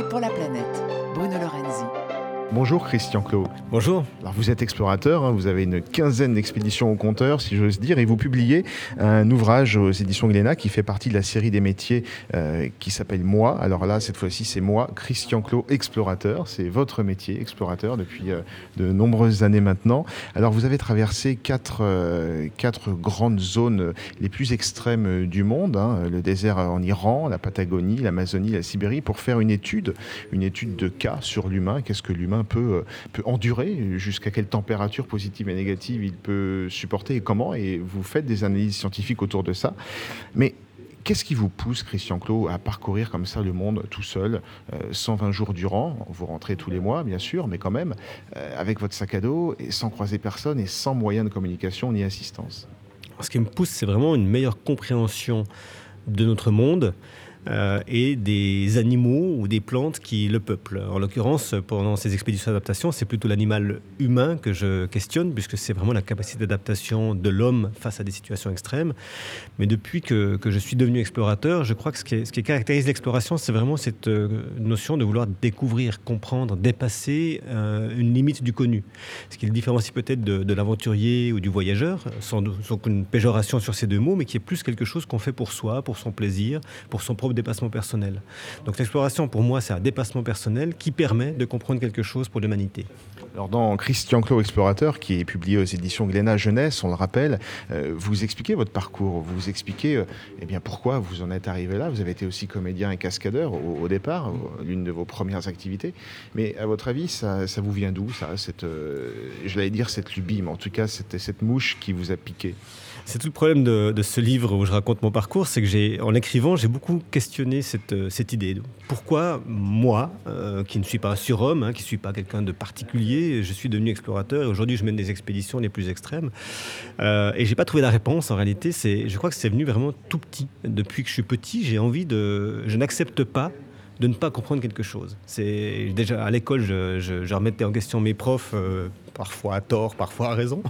pour la planète. Bruno Lorenzi. Bonjour Christian Clot. Bonjour. Alors vous êtes explorateur, hein, vous avez une quinzaine d'expéditions au compteur, si j'ose dire, et vous publiez un ouvrage aux éditions Glénat qui fait partie de la série des métiers euh, qui s'appelle Moi. Alors là, cette fois-ci, c'est moi, Christian Clot, explorateur. C'est votre métier, explorateur, depuis euh, de nombreuses années maintenant. Alors vous avez traversé quatre, euh, quatre grandes zones les plus extrêmes du monde, hein, le désert en Iran, la Patagonie, l'Amazonie, la Sibérie, pour faire une étude, une étude de cas sur l'humain. Qu'est-ce que l'humain peut, euh, peut endurer, jusqu'à quelle température positive et négative il peut supporter et comment. Et vous faites des analyses scientifiques autour de ça. Mais Qu'est-ce qui vous pousse, Christian Clot, à parcourir comme ça le monde tout seul, 120 euh, jours durant Vous rentrez tous les mois, bien sûr, mais quand même, euh, avec votre sac à dos, et sans croiser personne et sans moyen de communication ni assistance? Ce qui me pousse, c'est vraiment une meilleure compréhension de notre monde, euh, et des animaux ou des plantes qui le peuplent. En l'occurrence, pendant ces expéditions d'adaptation, c'est plutôt l'animal humain que je questionne, puisque c'est vraiment la capacité d'adaptation de l'homme face à des situations extrêmes. Mais depuis que, je suis devenu explorateur, je crois que ce qui, caractérise l'exploration, c'est vraiment cette euh, notion de vouloir découvrir, comprendre, dépasser euh, une limite du connu. Ce qui le différencie peut-être de, l'aventurier ou du voyageur, sans, sans aucune péjoration sur ces deux mots, mais qui est plus quelque chose qu'on fait pour soi, pour son plaisir, pour son dépassement personnel. Donc l'exploration, pour moi, c'est un dépassement personnel qui permet de comprendre quelque chose pour l'humanité. Alors dans Christian Clot Explorateur, qui est publié aux éditions Glénat Jeunesse, on le rappelle, euh, vous expliquez votre parcours, vous expliquez euh, eh bien, pourquoi vous en êtes arrivé là. Vous avez été aussi comédien et cascadeur au, départ, l'une de vos premières activités. Mais à votre avis, ça, ça vous vient d'où, ça cette, euh, Je l'allais dire cette lubie, mais en tout cas, cette, cette mouche qui vous a piqué? C'est tout le problème de, ce livre où je raconte mon parcours, c'est que j'ai, en l'écrivant, j'ai beaucoup questionné cette, cette idée. Pourquoi moi, euh, qui ne suis pas un surhomme, hein, qui ne suis pas quelqu'un de particulier, je suis devenu explorateur et aujourd'hui je mène des expéditions les plus extrêmes. Euh, et j'ai pas trouvé la réponse. En réalité, c'est, je crois que c'est venu vraiment tout petit. Depuis que je suis petit, j'ai envie de, je n'accepte pas de ne pas comprendre quelque chose. C'est déjà à l'école, je, remettais en question mes profs euh, parfois à tort, parfois à raison.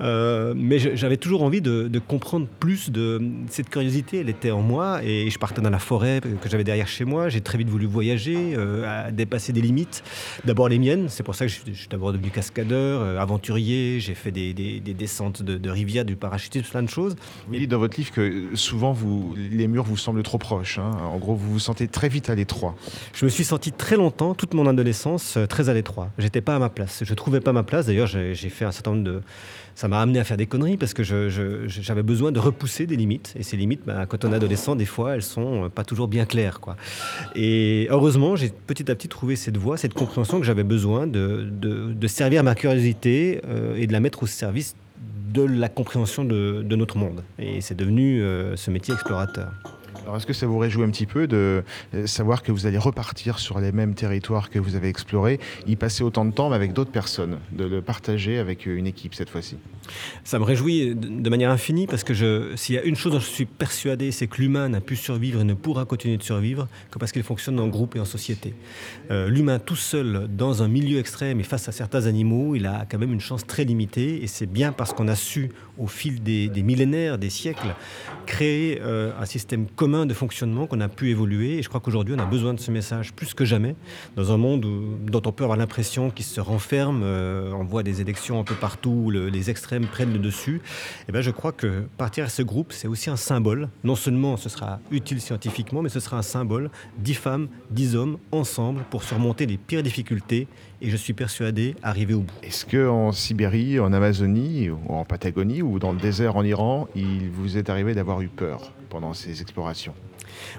Euh, mais j'avais toujours envie de, de, comprendre plus de cette curiosité. Elle était en moi et je partais dans la forêt que j'avais derrière chez moi. J'ai très vite voulu voyager, euh, à dépasser des limites. D'abord les miennes. C'est pour ça que je, je suis d'abord devenu cascadeur, euh, aventurier. J'ai fait des, des, des descentes de, de, rivières, du parachutisme, plein de choses. Vous dites dans votre livre que souvent vous, les murs vous semblent trop proches. Hein. En gros, vous vous sentez très vite à l'étroit. Je me suis senti très longtemps, toute mon adolescence, très à l'étroit. J'étais pas à ma place. Je trouvais pas ma place. D'ailleurs, j'ai fait un certain nombre de. Ça m'a amené à faire des conneries parce que j'avais je, je, besoin de repousser des limites. Et ces limites, bah, quand on est adolescent, des fois, elles sont pas toujours bien claires. Quoi. Et heureusement, j'ai petit à petit trouvé cette voie, cette compréhension que j'avais besoin de, de, de, servir ma curiosité euh, et de la mettre au service de la compréhension de, de notre monde. Et c'est devenu euh, ce métier explorateur. Alors, est-ce que ça vous réjouit un petit peu de savoir que vous allez repartir sur les mêmes territoires que vous avez explorés, y passer autant de temps, mais avec d'autres personnes, de le partager avec une équipe cette fois-ci? Ça me réjouit de manière infinie parce que s'il y a une chose dont je suis persuadé, c'est que l'humain n'a pu survivre et ne pourra continuer de survivre que parce qu'il fonctionne en groupe et en société. Euh, l'humain tout seul, dans un milieu extrême et face à certains animaux, il a quand même une chance très limitée et c'est bien parce qu'on a su, au fil des, millénaires, des siècles, créer euh, un système commun de fonctionnement qu'on a pu évoluer. Et je crois qu'aujourd'hui, on a besoin de ce message plus que jamais, dans un monde dont on peut avoir l'impression qu'il se renferme. Euh, on voit des élections un peu partout où le, les extrêmes prennent le dessus. Et ben, je crois que partir à ce groupe, c'est aussi un symbole. Non seulement ce sera utile scientifiquement, mais ce sera un symbole. Dix femmes, dix hommes, ensemble, pour surmonter les pires difficultés. Et je suis persuadé arriver au bout. Est-ce qu'en Sibérie, en Amazonie, ou en Patagonie, ou dans le désert en Iran, il vous est arrivé d'avoir eu peur? Pendant ces explorations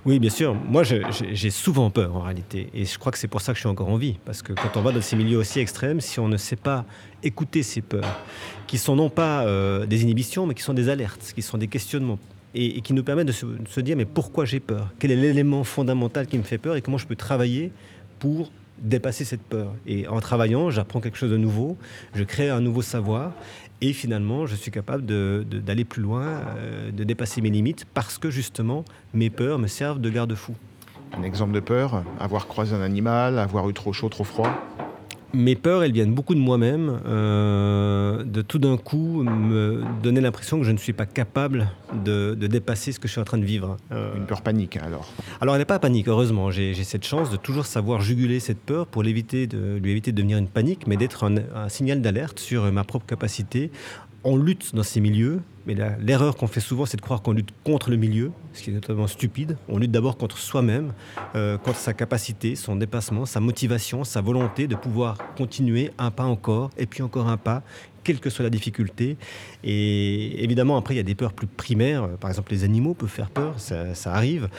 oui, bien sûr. Moi, j'ai souvent peur en réalité. Et je crois que c'est pour ça que je suis encore en vie. Parce que quand on va dans ces milieux aussi extrêmes, si on ne sait pas écouter ces peurs, qui sont non pas euh, des inhibitions, mais qui sont des alertes, qui sont des questionnements, et, qui nous permettent de se dire mais pourquoi j'ai peur? Quel est l'élément fondamental qui me fait peur? Et comment je peux travailler pour dépasser cette peur. Et en travaillant, j'apprends quelque chose de nouveau, je crée un nouveau savoir, et finalement, je suis capable d'aller plus loin, euh, de dépasser mes limites, parce que justement, mes peurs me servent de garde-fou. Un exemple de peur, avoir croisé un animal, avoir eu trop chaud, trop froid mes peurs, elles viennent beaucoup de moi-même, euh, de tout d'un coup me donner l'impression que je ne suis pas capable de, dépasser ce que je suis en train de vivre. Euh, Une peur panique alors Alors elle n'est pas panique, heureusement. J'ai cette chance de toujours savoir juguler cette peur pour l'éviter de, lui éviter de devenir une panique, mais d'être un signal d'alerte sur ma propre capacité on lutte dans ces milieux, mais l'erreur qu'on fait souvent, c'est de croire qu'on lutte contre le milieu, ce qui est totalement stupide. On lutte d'abord contre soi-même, euh, contre sa capacité, son dépassement, sa motivation, sa volonté de pouvoir continuer un pas encore, et puis encore un pas, quelle que soit la difficulté. Et évidemment, après, il y a des peurs plus primaires. Par exemple, les animaux peuvent faire peur, ça, arrive.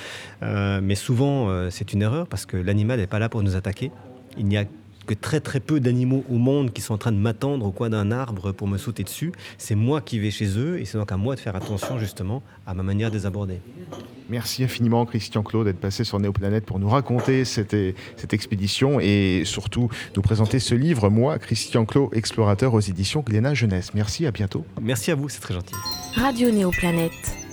Euh, mais souvent, euh, c'est une erreur parce que l'animal n'est pas là pour nous attaquer. Il n'y a que très très peu d'animaux au monde qui sont en train de m'attendre au coin d'un arbre pour me sauter dessus. C'est moi qui vais chez eux et c'est donc à moi de faire attention justement à ma manière de les aborder. Merci infiniment Christian Claude d'être passé sur Néoplanète pour nous raconter cette, cette expédition et surtout nous présenter ce livre, moi, Christian Claude, explorateur aux éditions Glénat Jeunesse. Merci, à bientôt. Merci à vous, c'est très gentil. Radio Néoplanète.